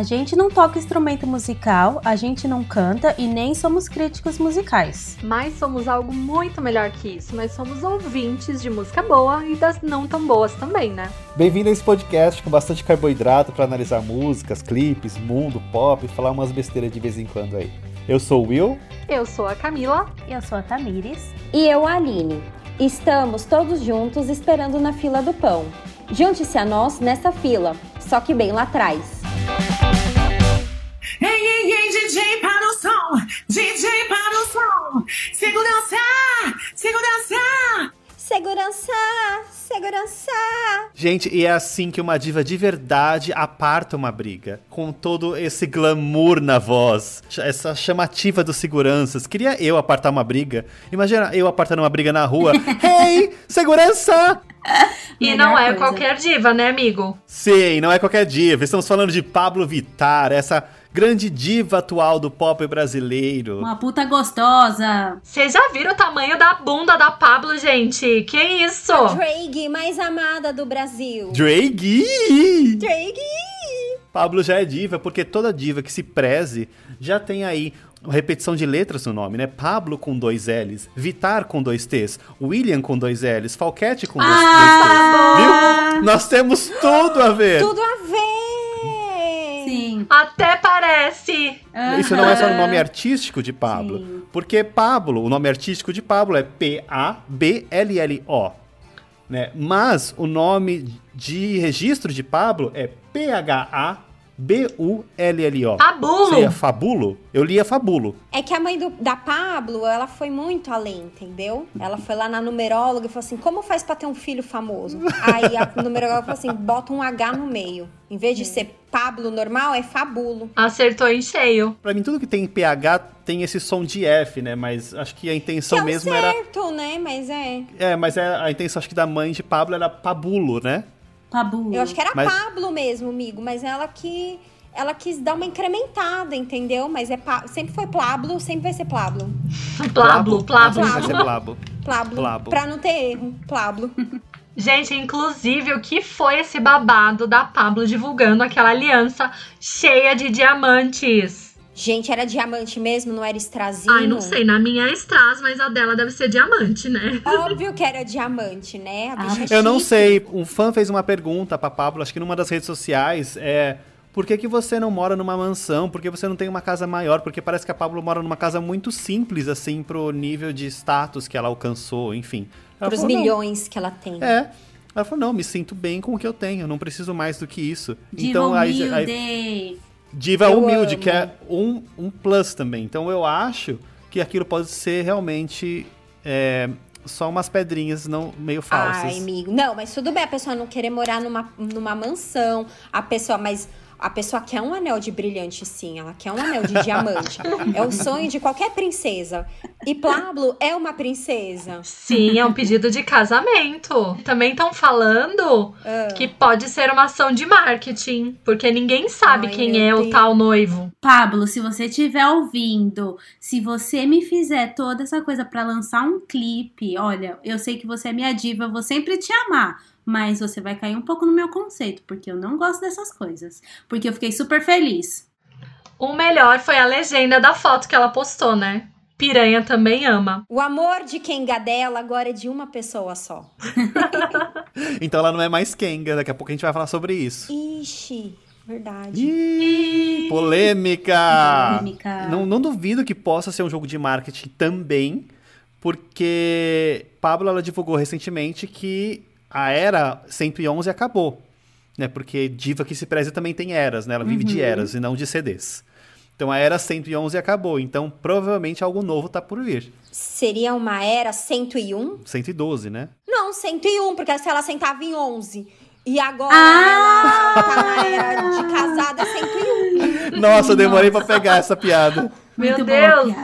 A gente não toca instrumento musical, a gente não canta e nem somos críticos musicais. Mas somos algo muito melhor que isso. Nós somos ouvintes de música boa e das não tão boas também, né? Bem-vindo a esse podcast com bastante carboidrato para analisar músicas, clipes, mundo, pop e falar umas besteiras de vez em quando aí. Eu sou o Will. Eu sou a Camila. Eu sou a Tamires. E eu, a Aline. Estamos todos juntos esperando na fila do pão. Junte-se a nós nessa fila, só que bem lá atrás. Ei, ei, ei, DJ para o som, DJ para o som. Segurança, segurança. Segurança, segurança. Gente, e é assim que uma diva de verdade aparta uma briga. Com todo esse glamour na voz, essa chamativa dos seguranças. Queria eu apartar uma briga. Imagina eu apartando uma briga na rua. Hey, segurança! E não é coisa. qualquer diva, né, amigo? Sim, não é qualquer diva. Estamos falando de Pablo Vittar, essa grande diva atual do pop brasileiro. Uma puta gostosa. Vocês já viram o tamanho da bunda da Pablo, gente? Que isso? A Drake mais amada do Brasil. Drake! Drake! Pablo já é diva, porque toda diva que se preze já tem aí repetição de letras no nome, né? Pablo com dois L's, Vitar com dois T's, William com dois L's, Falquete com dois, ah, dois T's. Viu? Nós temos tudo a ver. Tudo a ver. Sim. Até parece. Isso não é só o nome artístico de Pablo. Sim. Porque Pablo, o nome artístico de Pablo é P-A-B-L-L-O. Né? Mas o nome de registro de Pablo é P-H-A B-U-L-L-O. Fabulo! Você ia Fabulo? Eu lia Fabulo. É que a mãe do, da Pablo, ela foi muito além, entendeu? Ela foi lá na numeróloga e falou assim: como faz pra ter um filho famoso? Aí a numeróloga falou assim: bota um H no meio. Em vez de ser Pablo normal, é Fabulo. Acertou em cheio. Pra mim, tudo que tem PH tem esse som de F, né? Mas acho que a intenção que é mesmo certo, era. certo, né? Mas é. É, mas é, a intenção acho que da mãe de Pablo era Pabulo, né? Pablo. Eu acho que era Mas- Pablo mesmo, amigo, mas ela que ela quis dar uma incrementada, entendeu? Mas é Pa- sempre foi Pablo, sempre vai ser Pablo. Plablo, plablo. Vai ser Blabo. Pablo, Plabo. pra não ter erro. Pablo. Gente, inclusive, o que foi esse babado da Pablo divulgando aquela aliança cheia de diamantes? Gente, era diamante mesmo, não era estrazinho? Ai, não sei, na minha é strass, mas a dela deve ser diamante, né? Óbvio que era diamante, né? A bicha é Eu não sei, um fã fez uma pergunta pra Pablo, acho que numa das redes sociais, é... Por que, que você não mora numa mansão? Por que você não tem uma casa maior? Porque parece que a Pablo mora numa casa muito simples, assim, pro nível de status que ela alcançou, enfim. Ela Pros falou, "Não." milhões que ela tem. É. Ela falou, não, me sinto bem com o que eu tenho, não preciso mais do que isso. Diva então, aí, aí, diva Eu humilde, amo. que é um, um plus também. Então eu acho que aquilo pode ser realmente é, só umas pedrinhas não meio falsas. Ai, amigo. Não, mas tudo bem a pessoa não querer morar numa, numa mansão, a pessoa, mas a pessoa quer um anel de brilhante, sim. Ela quer um anel de diamante. É o sonho de qualquer princesa. E Pablo é uma princesa. Sim, é um pedido de casamento. Também estão falando Ah. que pode ser uma ação de marketing, porque ninguém sabe Ai, quem é o Deus. tal noivo. Pablo, se você estiver ouvindo, se você me fizer toda essa coisa pra lançar um clipe, olha, eu sei que você é minha diva, eu vou sempre te amar. Mas você vai cair um pouco no meu conceito, porque eu não gosto dessas coisas. Porque eu fiquei super feliz. O melhor foi a legenda da foto que ela postou, né? Piranha também ama. O amor de quem gadela agora é de uma pessoa só. Então ela não é mais Kenga, daqui a pouco a gente vai falar sobre isso. Ixi, verdade. Polêmica! Polêmica. Não, não duvido que possa ser um jogo de marketing também, porque Pablo ela divulgou recentemente que a era 111 acabou, né? Porque diva que se preze também tem eras, né? Ela vive de eras e não de CDs. Então a era 111 acabou, então provavelmente algo novo tá por vir. Seria uma era 101? 112, né? Não, 101, porque se ela sentava em 11. E agora Ah! ela tá na era de casada 101. Nossa, eu demorei pra pegar essa piada. Meu Muito Deus.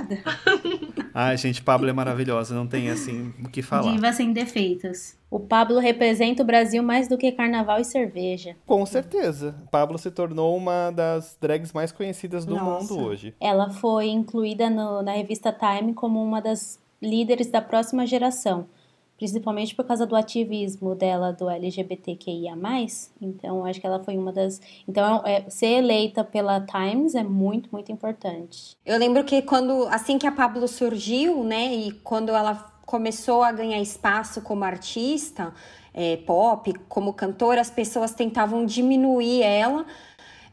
Ai, gente, Pablo é maravilhosa, não tem assim o que falar. Diva sem defeitos. O Pablo representa o Brasil mais do que carnaval e cerveja. Com certeza. Pablo se tornou uma das drags mais conhecidas do Nossa. mundo hoje. Ela foi incluída no- na revista Time como uma das líderes da próxima geração. Principalmente por causa do ativismo dela do LGBTQIA+. Então, acho que ela foi uma das... Então, é, ser eleita pela Times é muito, muito importante. Eu lembro que quando, assim que a Pablo surgiu, né, e quando ela começou a ganhar espaço como artista é, pop, como cantora, as pessoas tentavam diminuir ela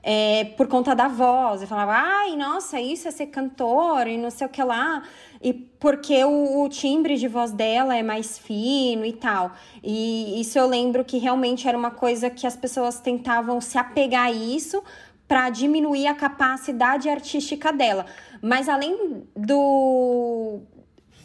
é, por conta da voz. Eu falava, ai, nossa, isso é ser cantora e não sei o que lá. E porque o, o, timbre de voz dela é mais fino e tal. E isso eu lembro que realmente era uma coisa que as pessoas tentavam se apegar a isso para diminuir a capacidade artística dela. Mas além do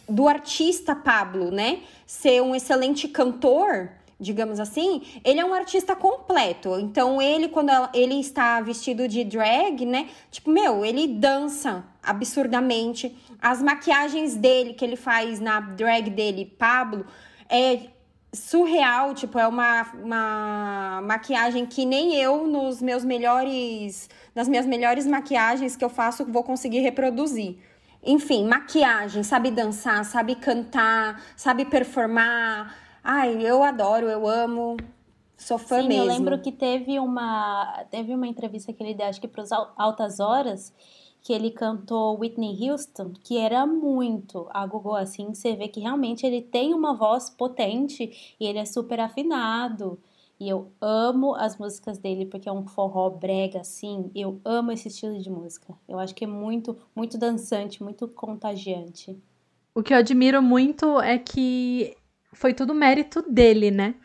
do artista Pablo, né, ser um excelente cantor, digamos assim, ele é um artista completo. Então, ele, quando ele está vestido de drag, né? Tipo, meu, ele dança absurdamente. As maquiagens dele, que ele faz na drag dele, Pablo, é surreal. Tipo, é uma, uma maquiagem que nem eu, nos meus melhores. Nas minhas melhores maquiagens que eu faço, vou conseguir reproduzir. Enfim, maquiagem, sabe dançar, sabe cantar, sabe performar Ai, eu adoro, eu amo. Sou fã Sim, mesmo. eu lembro que teve uma, teve uma entrevista que ele deu, acho que para os Altas Horas, que ele cantou Whitney Houston, que era muito a Google assim, você vê que realmente ele tem uma voz potente e ele é super afinado. E eu amo as músicas dele porque é um forró brega assim. Eu amo esse estilo de música. Eu acho que é muito, muito dançante, muito contagiante. O que eu admiro muito é que foi tudo mérito dele, né?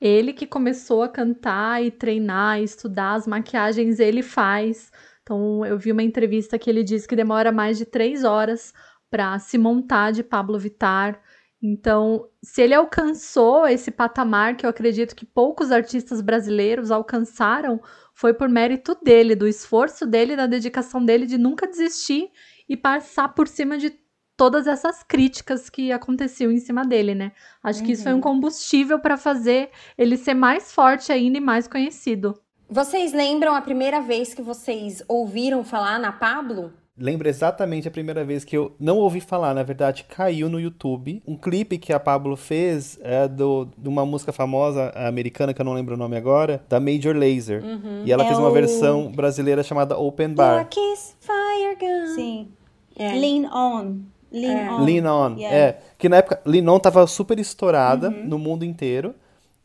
Ele que começou a cantar e treinar, e estudar as maquiagens, ele faz. Então, eu vi uma entrevista que ele disse que demora mais de três horas para se montar de Pablo Vittar. Então, se ele alcançou esse patamar que eu acredito que poucos artistas brasileiros alcançaram, foi por mérito dele, do esforço dele, da dedicação dele de nunca desistir e passar por cima de todas essas críticas que aconteciam em cima dele, né? Acho uhum. que isso foi um uhum. combustível para fazer ele ser mais forte ainda e mais conhecido. Vocês lembram a primeira vez que vocês ouviram falar na Pablo? Lembro exatamente a primeira vez que eu não ouvi falar, na verdade, caiu no YouTube. Um clipe que a Pablo fez é do, de uma música famosa americana, que eu não lembro o nome agora, da Major Lazer. Uhum. E ela é fez uma o... versão brasileira chamada Open Bar. Kiss, fire gun. Sim. É. Lean On. Lean é. On. Lean On, yeah. é. Que na época, Lean On tava super estourada uhum. no mundo inteiro.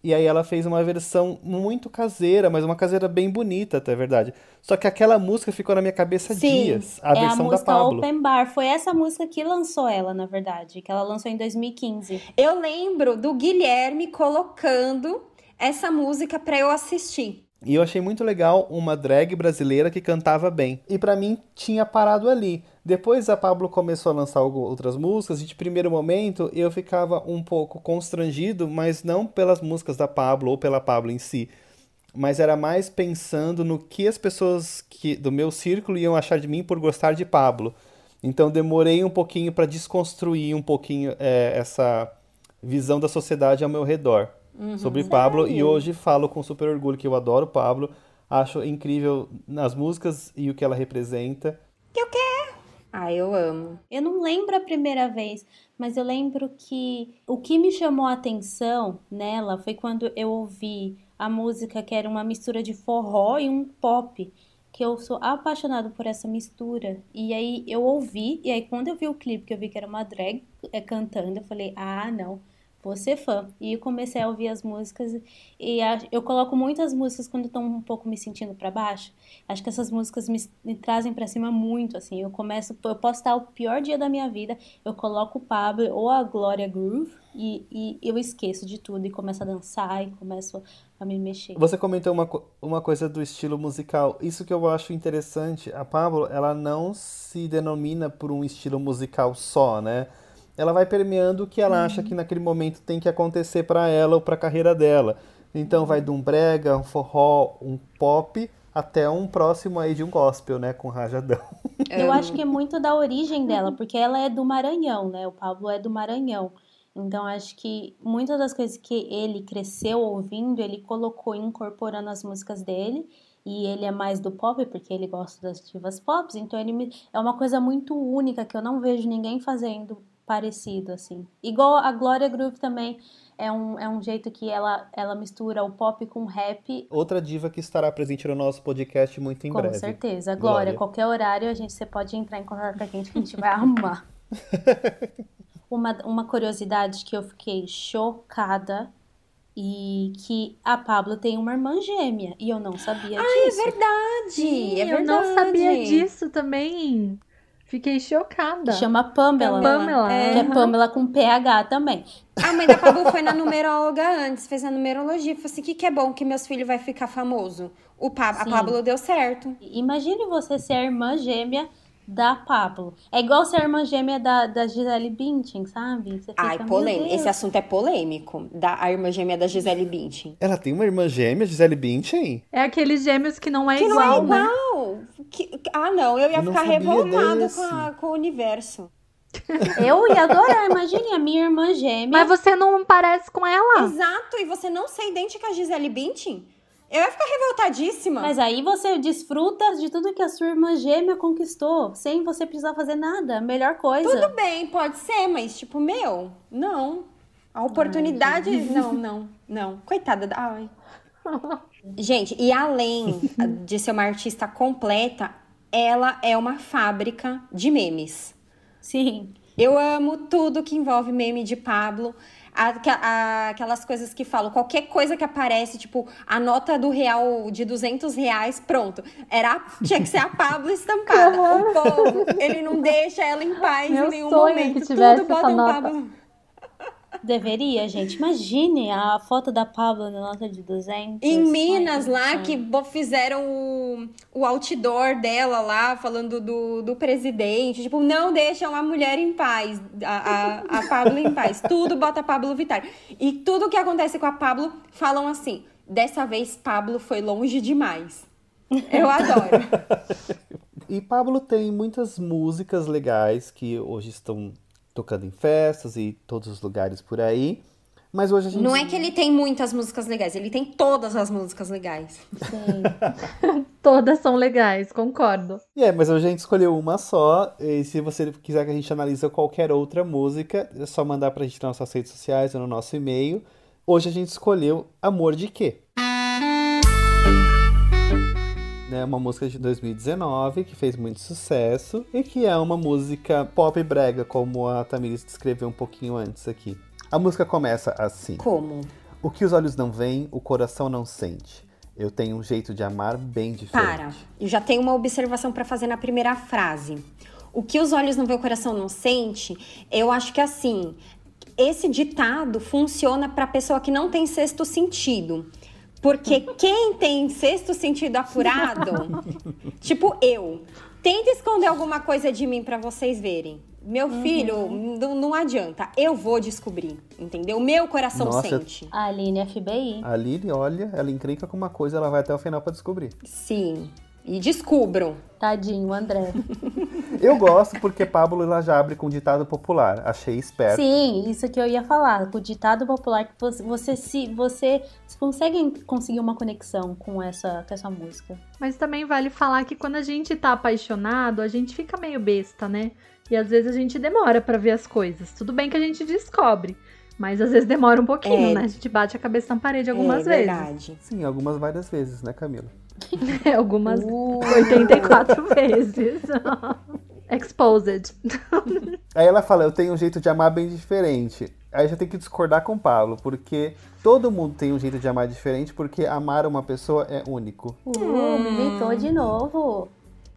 E aí ela fez uma versão muito caseira, mas uma caseira bem bonita, até verdade. Só que aquela música ficou na minha cabeça Sim, dias, a é versão a música da Pablo. Open Bar, foi essa música que lançou ela, na verdade, que ela lançou em 2015. Eu lembro do Guilherme colocando essa música para eu assistir. E eu achei muito legal uma drag brasileira que cantava bem. E para mim tinha parado ali. Depois a Pablo começou a lançar outras músicas e de primeiro momento eu ficava um pouco constrangido, mas não pelas músicas da Pablo ou pela Pablo em si, mas era mais pensando no que as pessoas que do meu círculo iam achar de mim por gostar de Pablo. Então demorei um pouquinho para desconstruir um pouquinho é, essa visão da sociedade ao meu redor uhum, sobre Pablo e hoje falo com super orgulho que eu adoro Pablo, acho incrível nas músicas e o que ela representa. Que o quê? Ah, eu amo. Eu não lembro a primeira vez, mas eu lembro que o que me chamou a atenção nela foi quando eu ouvi a música que era uma mistura de forró e um pop que eu sou apaixonado por essa mistura. E aí eu ouvi, e aí quando eu vi o clipe, que eu vi que era uma drag é, cantando, eu falei, ah, não, vou ser fã. E comecei a ouvir as músicas e a, eu coloco muitas músicas quando estou um pouco me sentindo para baixo. Acho que essas músicas me, me trazem para cima muito, assim. Eu começo, eu posso estar o pior dia da minha vida, eu coloco o Pablo ou a Gloria Groove e, e eu esqueço de tudo e começo a dançar e começo a me mexer. Você comentou uma, uma coisa do estilo musical. Isso que eu acho interessante, a Pablo, ela não se denomina por um estilo musical só, né? Ela vai permeando o que ela uhum. acha que naquele momento tem que acontecer para ela ou para a carreira dela. Então vai de um brega, um forró, um pop até um próximo aí de um gospel, né, com rajadão. Eu acho que é muito da origem dela, porque ela é do Maranhão, né? O Pablo é do Maranhão. Então acho que muitas das coisas que ele cresceu ouvindo, ele colocou incorporando as músicas dele. E ele é mais do pop, porque ele gosta das divas pop. Então ele me... é uma coisa muito única que eu não vejo ninguém fazendo parecido, assim. Igual a Glória Groove também é um, é um jeito que ela, ela mistura o pop com o rap. Outra diva que estará presente no nosso podcast muito em com breve. certeza. Glória, Glória. qualquer horário a gente, você pode entrar em contato com a gente que a gente vai arrumar. uma, uma curiosidade que eu fiquei chocada e que a Pablo tem uma irmã gêmea e eu não sabia É disso. verdade, é eu verdade. não sabia disso também. Fiquei chocada. Chama Pamela. Pamela. Que é aham. Pamela com PH também. A mãe da Pablo foi na numeróloga antes, fez a numerologia. Falou assim: o que, que é bom que meus filhos vai ficar famoso? O pa a Sim. Pablo deu certo. Imagine você ser a irmã gêmea da Pablo. É igual ser a irmã gêmea da, da Gisele Bündchen, sabe? Você fica, Ai, "Meu polêmico. Deus." Esse assunto é polêmico. Da a irmã gêmea da Gisele Bündchen. Ela tem uma irmã gêmea, Gisele Bündchen? É aqueles gêmeos que não é Que igual, não é né? Que- ah, não. Eu ia Eu ficar revoltada desse. com, a- com o universo. Eu ia adorar, imagine a minha irmã gêmea. Mas você não parece com ela. Exato. E você não ser idêntica a Gisele Bündchen? Eu ia ficar revoltadíssima. Mas aí você desfruta de tudo que a sua irmã gêmea conquistou, sem você precisar fazer nada. Melhor coisa. Tudo bem, pode ser, mas tipo, meu, não. A oportunidade. não, não, não. Coitada da. Ai. Gente, e além de ser uma artista completa, ela é uma fábrica de memes. Sim. Eu amo tudo que envolve meme de Pablo. Aquelas coisas que falam, qualquer coisa que aparece, tipo, a nota do real de 200 reais, pronto. Era, tinha que ser a Pablo estampada. O povo, ele não deixa ela em paz Meu em nenhum momento. que tivesse Tudo bota um nota. Pablo. Deveria, gente. Imagine a foto da Pablo na nota de 200. Em Minas, lá, sonho. que fizeram o, o outdoor dela lá, falando do, do presidente. Tipo, não deixam a mulher em paz, a, a, a Pablo em paz. Tudo bota Pablo Vittar. E tudo que acontece com a Pablo, falam assim, dessa vez Pablo foi longe demais. Eu adoro. E Pablo tem muitas músicas legais que hoje estão tocando em festas e todos os lugares por aí. Mas hoje a gente. Não é que ele tem muitas músicas legais, ele tem todas as músicas legais. Sim. Todas são legais, concordo. É, mas hoje a gente escolheu uma só. E se você quiser que a gente analise qualquer outra música, é só mandar pra gente nas nossas redes sociais ou no nosso e-mail. Hoje a gente escolheu Amor de Quê? É uma música de 2019 que fez muito sucesso e que é uma música pop brega, como a Tamiris descreveu um pouquinho antes aqui. A música começa assim: Como? O que os olhos não veem, o coração não sente. Eu tenho um jeito de amar bem diferente. Para. Eu já tenho uma observação pra fazer na primeira frase. O que os olhos não vê, o coração não sente. Eu acho que assim, esse ditado funciona pra pessoa que não tem sexto sentido. Porque quem tem sexto sentido apurado, tipo eu, tenta esconder alguma coisa de mim pra vocês verem. Meu filho, não, não adianta. Eu vou descobrir, entendeu? Meu coração Nossa, sente. A Aline FBI. A Lili, olha, ela encrenca com uma coisa, ela vai até o final pra descobrir. Sim. E descubram. Tadinho, André. Eu gosto porque Pablo ela já abre com ditado popular. Achei esperto. Sim, isso que eu ia falar. Com o ditado popular que você, você se você consegue conseguir uma conexão com essa, com essa música. Mas também vale falar que quando a gente tá apaixonado, a gente fica meio besta, né? E às vezes a gente demora pra ver as coisas. Tudo bem que a gente descobre, mas às vezes demora um pouquinho, É. né? A gente bate a cabeça na parede algumas é vezes. verdade. Sim, algumas várias vezes, né, Camila? É, algumas Uh, 84 vezes. Exposed. Aí ela fala, eu tenho um jeito de amar bem diferente. Aí já tem que discordar com o Pablo, porque todo mundo tem um jeito de amar diferente, porque amar uma pessoa é único. uh, militou de novo.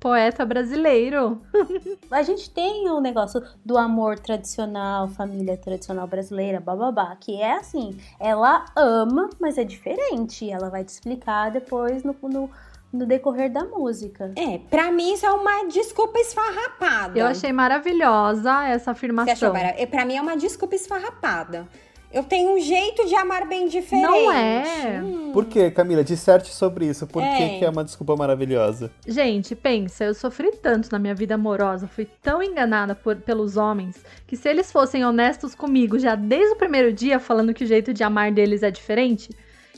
Poeta brasileiro. A gente tem o negócio do amor tradicional, família tradicional brasileira, bababá, que é assim, ela ama, mas é diferente. Ela vai te explicar depois no, no, no decorrer da música. É, pra mim isso é uma desculpa esfarrapada. Eu achei maravilhosa essa Você afirmação. achou, Mara? É, Pra mim é uma desculpa esfarrapada. Eu tenho um jeito de amar bem diferente. Não é. Hum. Por quê, Camila? Disserte sobre isso. Por É. que, que é uma desculpa maravilhosa? Gente, pensa, eu sofri tanto na minha vida amorosa, fui tão enganada por- pelos homens, que se eles fossem honestos comigo já desde o primeiro dia, falando que o jeito de amar deles é diferente,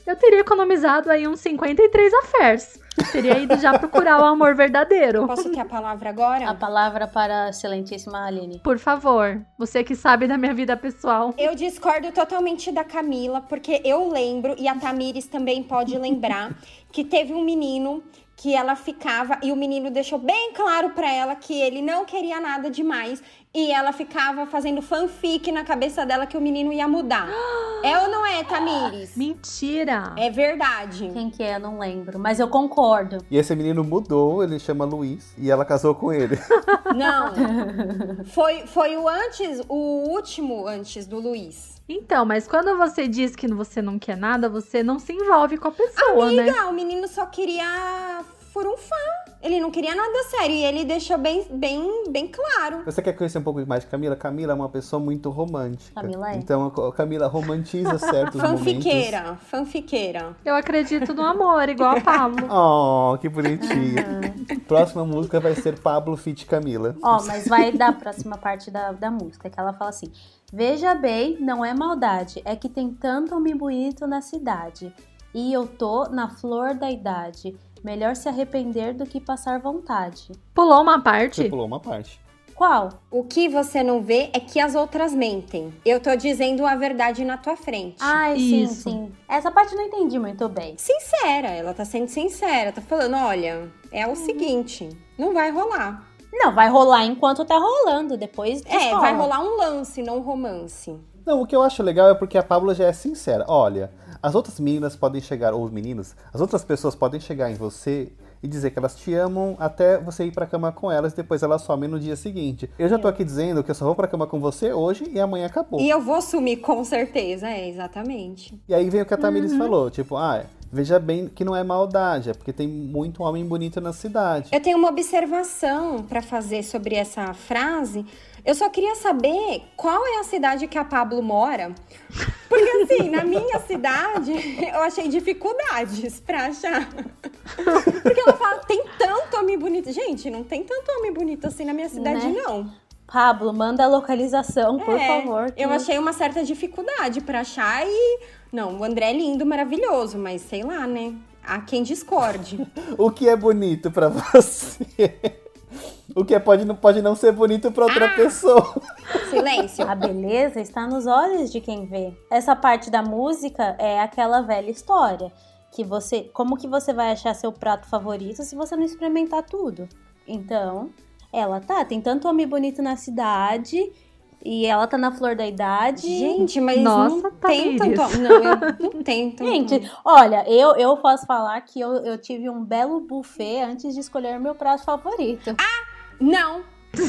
eu teria economizado aí uns 53 affairs. Teria ido já procurar o amor verdadeiro. Posso ter a palavra agora? A palavra para a excelentíssima Aline. Por favor, você que sabe da minha vida pessoal. Eu discordo totalmente da Camila, porque eu lembro, e a Tamires também pode lembrar, que teve um menino que ela ficava e o menino deixou bem claro pra ela que ele não queria nada demais e ela ficava fazendo fanfic na cabeça dela que o menino ia mudar. É ou não é, Tamires? Mentira! É verdade. Quem que é? Eu não lembro. Mas eu concordo. E esse menino mudou, ele chama Luiz, e ela casou com ele. Não. Foi, foi o antes, o último antes do Luiz. Então, mas quando você diz que você não quer nada, você não se envolve com a pessoa, né? Amiga, o menino só queria furunfar. Ele não queria nada sério e ele deixou bem, bem, bem claro. Você quer conhecer um pouco mais de Camila? Camila é uma pessoa muito romântica. Camila é. Então a Camila romantiza certos momentos. Fanfiqueira, fanfiqueira. Eu acredito no amor, igual a Pablo. Oh, que bonitinho. Próxima música vai ser Pablo Fit Camila. Ó, mas vai da próxima parte da, da música, que ela fala assim: Veja bem, não é maldade, é que tem tanto homem bonito na cidade. E eu tô na flor da idade. Melhor se arrepender do que passar vontade. Pulou uma Você parte? pulou uma parte. Qual? O que você não vê é que as outras mentem. Eu tô dizendo a verdade na tua frente. Ai, sim, Isso. sim. Essa parte eu não entendi muito bem. Sincera, ela tá sendo sincera, tá falando, olha, é o seguinte, não vai rolar. Não, vai rolar enquanto tá rolando. Depois. É, descola. vai rolar um lance, não um romance. Não, o que eu acho legal é porque a Pablo já é sincera. Olha, as outras meninas podem chegar, ou os meninos, as outras pessoas podem chegar em você e dizer que elas te amam até você ir pra cama com elas e depois elas somem no dia seguinte. Eu já tô aqui dizendo que eu só vou pra cama com você hoje e amanhã acabou. E eu vou sumir com certeza, é, exatamente. E aí vem o que a Tamiris falou, tipo, ah, veja bem que não é maldade, é porque tem muito homem bonito na cidade. Eu tenho uma observação pra fazer sobre essa frase. Eu só queria saber qual é a cidade que a Pablo mora. Porque assim, na minha cidade, eu achei dificuldades pra achar. Porque ela fala, tem tanto homem bonito. Gente, não tem tanto homem bonito assim na minha cidade, Né? não. Pablo, manda a localização, por É, favor. que- Eu achei uma certa dificuldade pra achar e. Não, o André é lindo, maravilhoso, mas sei lá, né? Há quem discorde. O que é bonito pra você? O que é, pode, não, pode não ser bonito pra outra pessoa. Silêncio. A beleza está nos olhos de quem vê. Essa parte da música é aquela velha história. Que você. Como que você vai achar seu prato favorito se você não experimentar tudo? Então, ela tá. Tem tanto homem bonito na cidade. E ela tá na flor da idade. Gente, mas Nossa, não tem Thaíris. tanto. Não, eu não tem tanto. Gente, olha, eu, eu posso falar que eu, eu tive um belo buffet antes de escolher meu prato favorito. Não,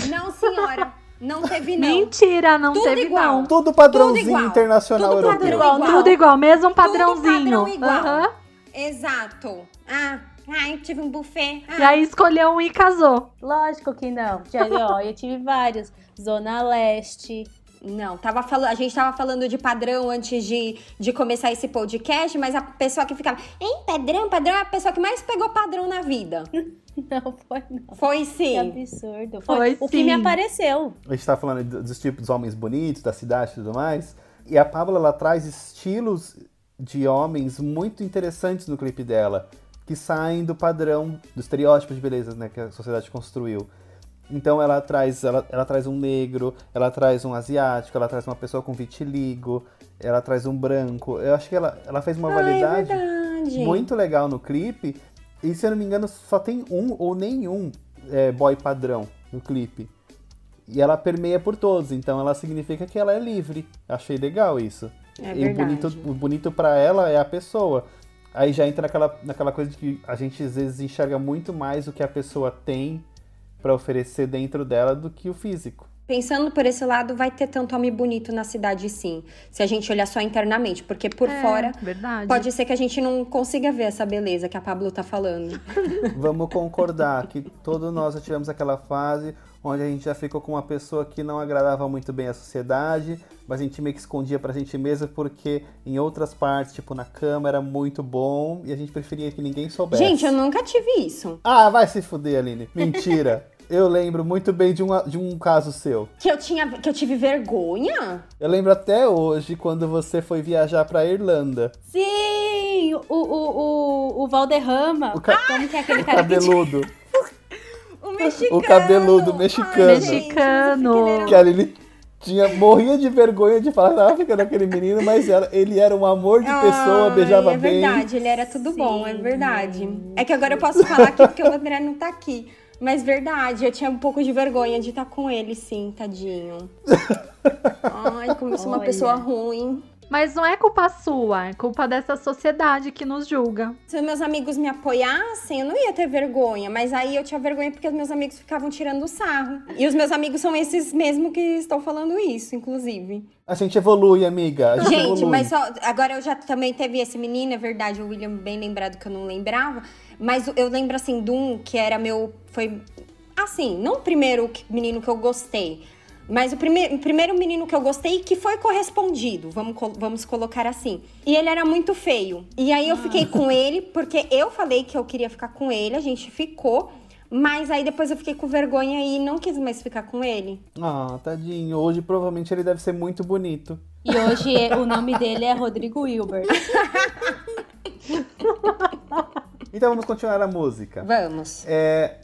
não, senhora. Não teve, não. Mentira, não Tudo teve igual. não. Tudo padrãozinho igual. internacional Tudo europeu. padrão Igual, igual. Tudo igual, mesmo padrãozinho. padrão igual. Aham. Exato. Ah, ah, eu tive um buffet. Ah, E aí escolheu um e casou. Lógico que não. Já, ó, eu tive vários. Zona Leste. Não, tava falando, a gente tava falando de padrão antes de, de começar esse podcast, mas a pessoa que ficava, hein, padrão, padrão é a pessoa que mais pegou padrão na vida. Não foi, não. Foi Que sim. absurdo. Foi o que me sim. apareceu. A gente tá falando do- dos tipos de homens bonitos, da cidade e tudo mais. E a Pablo, ela traz estilos de homens muito interessantes no clipe dela. Que saem do padrão, do estereótipo de beleza né, que a sociedade construiu. Então ela traz, ela, ela traz um negro, ela traz um asiático, ela traz uma pessoa com vitiligo, ela traz um branco. Eu acho que ela, ela fez uma Ah, é variedade verdade. muito legal no clipe. E se eu não me engano, só tem um ou nenhum é, boy padrão no clipe. E ela permeia por todos, então ela significa que ela é livre. Achei legal isso. É e o bonito, o bonito para ela é a pessoa. Aí já entra naquela, naquela coisa de que a gente às vezes enxerga muito mais o que a pessoa tem para oferecer dentro dela do que o físico. Pensando por esse lado, vai ter tanto homem bonito na cidade, sim. Se a gente olhar só internamente, porque por É, fora Verdade. pode ser que a gente não consiga ver essa beleza que a Pablo tá falando. Vamos concordar que todos nós já tivemos aquela fase onde a gente já ficou com uma pessoa que não agradava muito bem a sociedade, mas a gente meio que escondia pra gente mesmo porque em outras partes, tipo na cama, era muito bom e a gente preferia que ninguém soubesse. Gente, eu nunca tive isso. Ah, vai se fuder, Aline. Mentira. Eu lembro muito bem de um, de um caso seu. Que eu, tinha, que eu tive vergonha? Eu lembro até hoje quando você foi viajar pra Irlanda. Sim, o, o, o, o Valderrama. O ca- Como que é aquele O cara cabeludo. O mexicano. O cabeludo Ai, mexicano. gente, Mexicano. Que a Lili tinha, morria de vergonha de falar que tava ficando aquele menino, mas era- ele era um amor de pessoa, Ai, beijava é bem. verdade, ele era tudo bom, é Sim. verdade. É que agora eu posso falar aqui porque o André não tá aqui. Mas verdade, eu tinha um pouco de vergonha de estar com ele, sim, tadinho. Ai, como eu sou uma Olha. pessoa ruim. Mas não é culpa sua, é culpa dessa sociedade que nos julga. Se meus amigos me apoiassem, eu não ia ter vergonha. Mas aí eu tinha vergonha porque os meus amigos ficavam tirando sarro. E os meus amigos são esses mesmo que estão falando isso, inclusive. A gente evolui, amiga. A gente, Gente, evolui. mas só, agora eu já também teve esse menino, é verdade, o William bem lembrado que eu não lembrava. Mas eu lembro assim de um que era meu. Foi assim, não o primeiro menino que eu gostei. Mas o, prime o primeiro menino que eu gostei que foi correspondido, vamos, col- vamos colocar assim. E ele era muito feio. E aí eu fiquei com ele, porque eu falei que eu queria ficar com ele, a gente ficou. Mas aí depois eu fiquei com vergonha e não quis mais ficar com ele. Ah, tadinho. Hoje provavelmente ele deve ser muito bonito. E hoje é- o nome dele é Rodrigo Wilbert. Então vamos continuar a música. Vamos. É,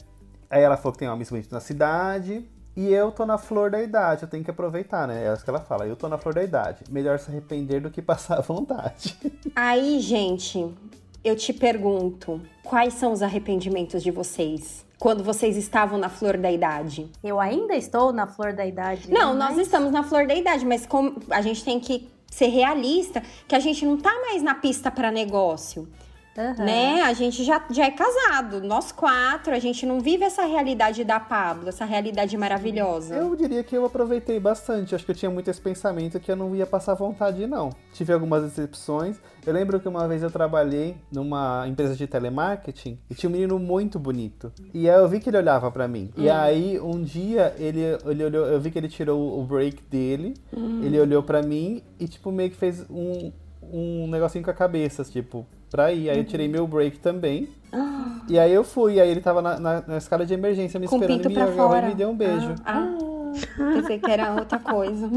aí ela falou que tem homens bonitos na cidade. E eu tô na flor da idade, eu tenho que aproveitar, né? É isso que ela fala. Eu tô na flor da idade. Melhor se arrepender do que passar vontade. Aí, gente, eu te pergunto, quais são os arrependimentos de vocês? Quando vocês estavam na flor da idade? Eu ainda estou na flor da idade. Não, mas- nós estamos na flor da idade, mas como a gente tem que ser realista, que a gente não tá mais na pista para negócio, Aham. né? A gente já, já é casado, nós quatro, a gente não vive essa realidade da Pablo, essa realidade maravilhosa. Eu diria que eu aproveitei bastante. Acho que eu tinha muito esse pensamento que eu não ia passar vontade, não. Tive algumas decepções. Eu lembro que uma vez eu trabalhei numa empresa de telemarketing e tinha um menino muito bonito. E aí eu vi que ele olhava pra mim. E aí um dia ele, ele olhou, eu vi que ele tirou o break dele, ele olhou pra mim e tipo meio que fez um, um negocinho com a cabeça, tipo, pra ir. Aí eu tirei meu break também. E aí eu fui, aí ele tava na, na, na escala de emergência me Com esperando e me agarrou e me deu um beijo. Ah, pensei que era outra coisa.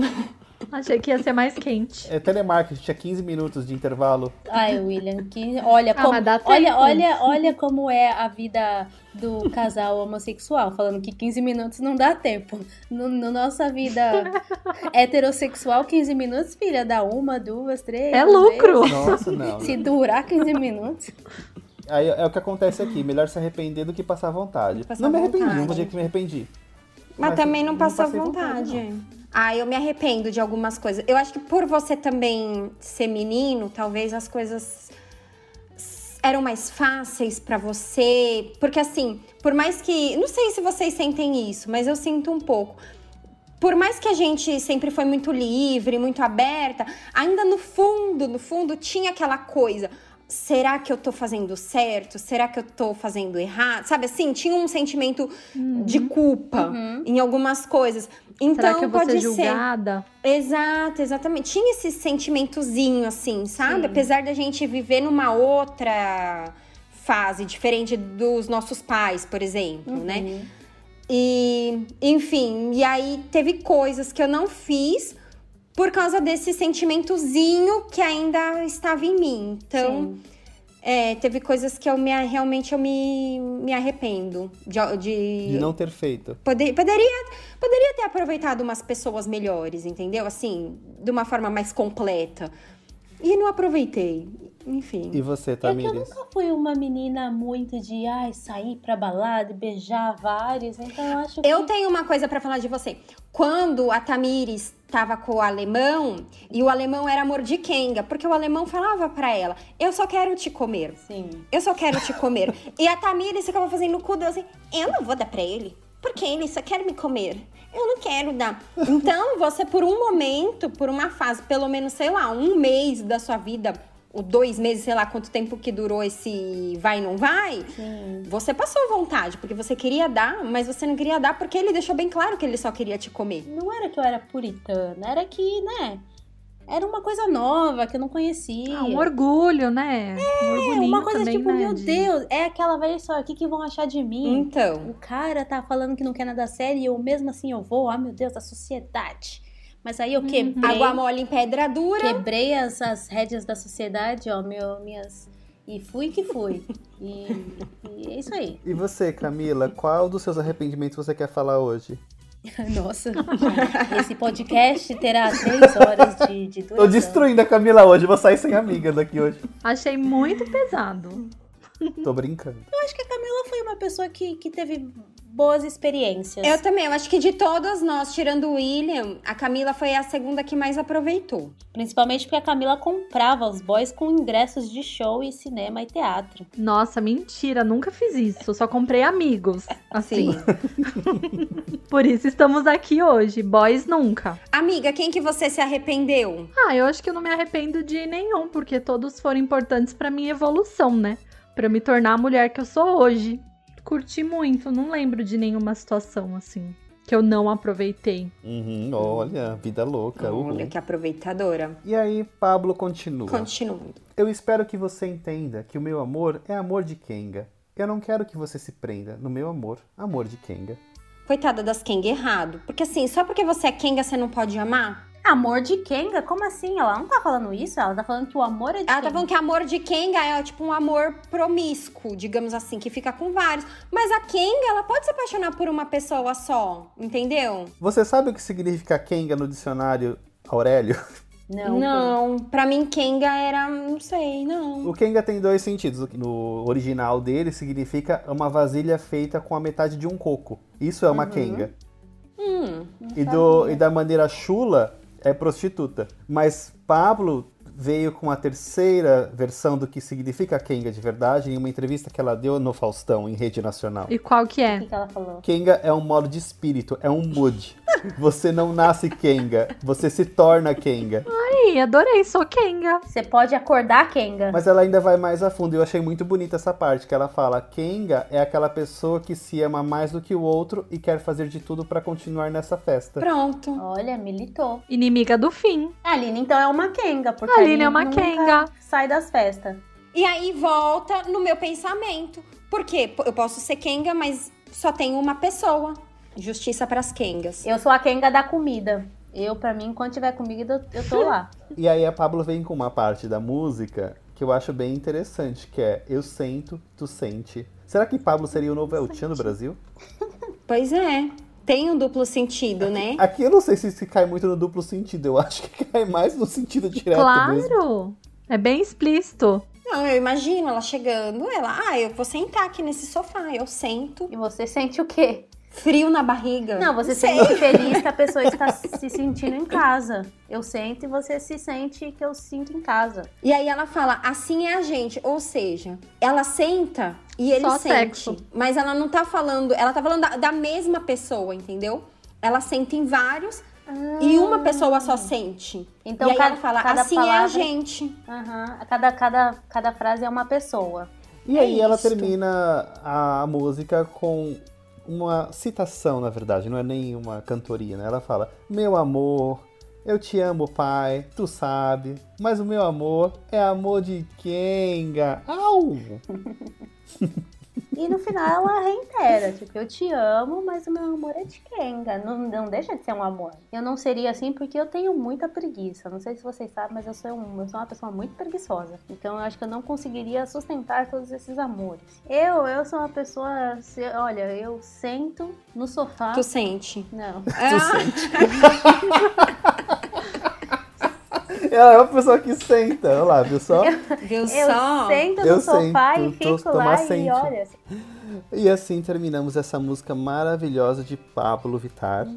Achei que ia ser mais quente. É telemarketing, tinha 15 minutos de intervalo. Ai, William, que olha Ah, como, olha, olha, olha como é a vida do casal homossexual, falando que 15 minutos não dá tempo. No, no nossa vida heterossexual, 15 minutos, filha, dá uma, duas, três. É lucro. vezes. Nossa, não. Se durar 15 minutos. Aí é o que acontece aqui, melhor se arrepender do que passar vontade. Passar não me arrependi, vontade. não vou dizer que me arrependi. Mas, Mas também não não passou passei vontade. vontade, ah, eu me arrependo de algumas coisas. Eu acho que por você também ser menino, talvez as coisas eram mais fáceis pra você. Porque assim, por mais que. Não sei se vocês sentem isso, mas eu sinto um pouco. Por mais que a gente sempre foi muito livre, muito aberta, ainda no fundo, no fundo, tinha aquela coisa. Será que eu tô fazendo certo? Será que eu tô fazendo errado? Sabe assim, tinha um sentimento de culpa em algumas coisas. Então, Será que eu vou pode ser ser. julgada? Exato, exatamente. Tinha esse sentimentozinho, assim, sabe? Sim. Apesar da gente viver numa outra fase, diferente dos nossos pais, por exemplo, né? E, enfim, e aí teve coisas que eu não fiz por causa desse sentimentozinho que ainda estava em mim. Então, é, teve coisas que eu me, realmente eu me, me arrependo de, de, De não ter feito. Poder- poderia, poderia ter aproveitado umas pessoas melhores, entendeu? Assim, de uma forma mais completa. E não aproveitei. Enfim. E você, É que eu Tamires? nunca fui uma menina muito de ai, sair pra balada e beijar vários, então eu acho que. Eu tenho uma coisa pra falar de você. Quando a Tamires tava com o alemão, e o alemão era mordiquenga, porque o alemão falava pra ela: Eu só quero te comer. Sim. Eu só quero te comer. e a Tamires ficava fazendo o cu dela assim: Eu não vou dar pra ele. Porque ele só quer me comer. Eu não quero dar. Então, você, por um momento, por uma fase, pelo menos, sei lá, um mês da sua vida, ou dois meses, sei lá quanto tempo que durou esse vai não vai, Sim. você passou vontade, porque você queria dar, mas você não queria dar porque ele deixou bem claro que ele só queria te comer. Não era que eu era puritana, era que, né? Era uma coisa nova que eu não conhecia. Ah, um orgulho, né? um É, orgulhinho uma coisa também, tipo, né, meu de- Deus, é aquela velha história, o que, que vão achar de mim? Então, O cara tá falando que não quer nada sério e eu mesmo assim eu vou, ah meu Deus, a sociedade. Mas aí eu Uhum. quebrei, água mole em pedra dura. quebrei as, as rédeas da sociedade, ó, meu, minhas... E fui que fui. E, e é isso aí. E você, Camila, qual dos seus arrependimentos você quer falar hoje? Nossa, esse podcast terá três horas de, de duração. Tô destruindo a Camila hoje, vou sair sem amiga daqui hoje. Achei muito pesado. Tô brincando. Eu acho que a Camila foi uma pessoa que, que teve boas experiências. Eu também, eu acho que de todas nós, tirando o William, a Camila foi a segunda que mais aproveitou. Principalmente porque a Camila comprava os boys com ingressos de show e cinema e teatro. Nossa, mentira, nunca fiz isso. Só comprei amigos. Assim. Sim. Por isso estamos aqui hoje. Boys nunca. Amiga, quem que você se arrependeu? Ah, eu acho que eu não me arrependo de nenhum, porque todos foram importantes pra minha evolução, né? Pra eu me tornar a mulher que eu sou hoje. Curti muito, não lembro de nenhuma situação assim que eu não aproveitei. Uhum, olha, vida louca. uhul. Olha que aproveitadora. E aí, Pablo continua. Continuando. Eu espero que você entenda que o meu amor é amor de Kenga. Eu não quero que você se prenda no meu amor, amor de Kenga. Coitada das Kenga errado. Porque assim, só porque você é Kenga, você não pode amar? Amor de Kenga? Como assim? Ela não tá falando isso? Ela tá falando que o amor é de Ela tá Kenga. falando que amor de Kenga é tipo um amor promíscuo, digamos assim, que fica com vários. Mas a Kenga, ela pode se apaixonar por uma pessoa só, entendeu? Você sabe o que significa Kenga no dicionário Aurélio? Não. Não, pra mim Kenga era, não sei, não. O Kenga tem dois sentidos. No original dele significa uma vasilha feita com a metade de um coco. Isso é uma Kenga. Hum, E, do, e da maneira chula é prostituta. Mas Pablo veio com a terceira versão do que significa Kenga de verdade em uma entrevista que ela deu no Faustão, em rede nacional. E qual que O é? que, que ela falou? Kenga é um modo de espírito, é um mood. Você não nasce Kenga, você se torna Kenga. Ih, adorei, sou Kenga. Você pode acordar Kenga. Mas ela ainda vai mais a fundo. Eu achei muito bonita essa parte, que ela fala: Kenga é aquela pessoa que se ama mais do que o outro e quer fazer de tudo pra continuar nessa festa. pronto. Olha, militou. Inimiga do fim. A Aline, então, é uma Kenga. Porque A Aline é uma nunca Kenga. Sai das festas. E aí volta no meu pensamento. Porque eu posso ser Kenga, mas só tem uma pessoa. Justiça pras Kengas. Eu sou a Kenga da comida. Eu, pra mim, quando tiver comida, eu tô lá. E aí a Pablo vem com uma parte da música que eu acho bem interessante, que é Eu sento, tu sente. Será que Pablo seria o novo El do Brasil? Pois é. Tem um duplo sentido, né? Aqui eu não sei se, se cai muito no duplo sentido, eu acho que cai mais no sentido direto mesmo. Claro. É bem explícito. Não, eu imagino ela chegando, ela, ah, eu vou sentar aqui nesse sofá. Eu sento, E você sente o quê? Frio na barriga. Não, você sei. sente feliz que a pessoa está se sentindo em casa. Eu sento e você se sente que eu sinto em casa. E aí ela fala, assim é a gente. Ou seja, ela senta e ele Só sente. sexo. Mas ela não tá falando, ela tá falando da, da mesma pessoa, entendeu? Ela sente em vários e uma pessoa só sente. Então, e aí cada- ela fala, cada assim é a palavra- gente. Aham. Cada, cada, cada frase é uma pessoa. E É aí ela isso. termina a música com uma citação, na verdade, não é nem uma cantoria, né? Ela fala: Meu amor, eu te amo, pai, tu sabe, mas o meu amor é amor de Kenga. Au! E no final ela reitera, tipo, eu te amo, mas o meu amor é de Kenga. Não, não deixa de ser um amor. Eu não seria assim porque eu tenho muita preguiça. Não sei se vocês sabem, mas eu sou, um- eu sou uma pessoa muito preguiçosa. Então eu acho que eu não conseguiria sustentar todos esses amores. Eu, eu sou uma pessoa, se- olha, eu sento no sofá. Tu sente. Não. Ela é uma pessoa que senta, olha lá, viu só? Viu Eu só? sento no Eu sofá sento, e tô- fico tomar lá sente. e olha. E assim terminamos essa música maravilhosa de Pablo Vittar,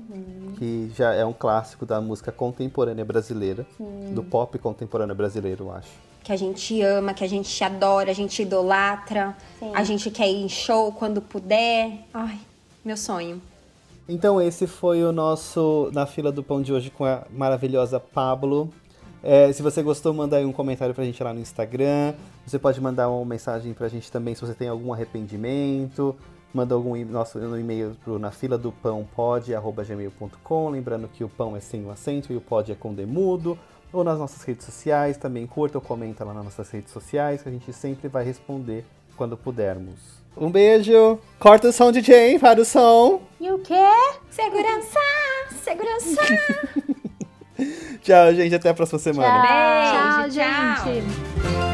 que já é um clássico da música contemporânea brasileira, do pop contemporâneo brasileiro, eu acho. Que a gente ama, que a gente adora, a gente idolatra. Sim. A gente quer ir em show quando puder. Ai, meu sonho. Então esse foi o nosso Na Fila do Pão de hoje com a maravilhosa Pablo. É, se você gostou, manda aí um comentário pra gente lá no Instagram. Você pode mandar uma mensagem pra gente também se você tem algum arrependimento. Manda algum nosso e-mail pro na fila do pão pod@gmail.com, lembrando que o pão é sem o acento e o pod é com demudo. Ou nas nossas redes sociais, também curta ou comenta lá nas nossas redes sociais, que a gente sempre vai responder quando pudermos. Um beijo! Corta o som, DJ, para o som! E o quê? Segurança! Segurança! tchau, gente. Até a próxima semana. Tchau, tchau gente. Tchau.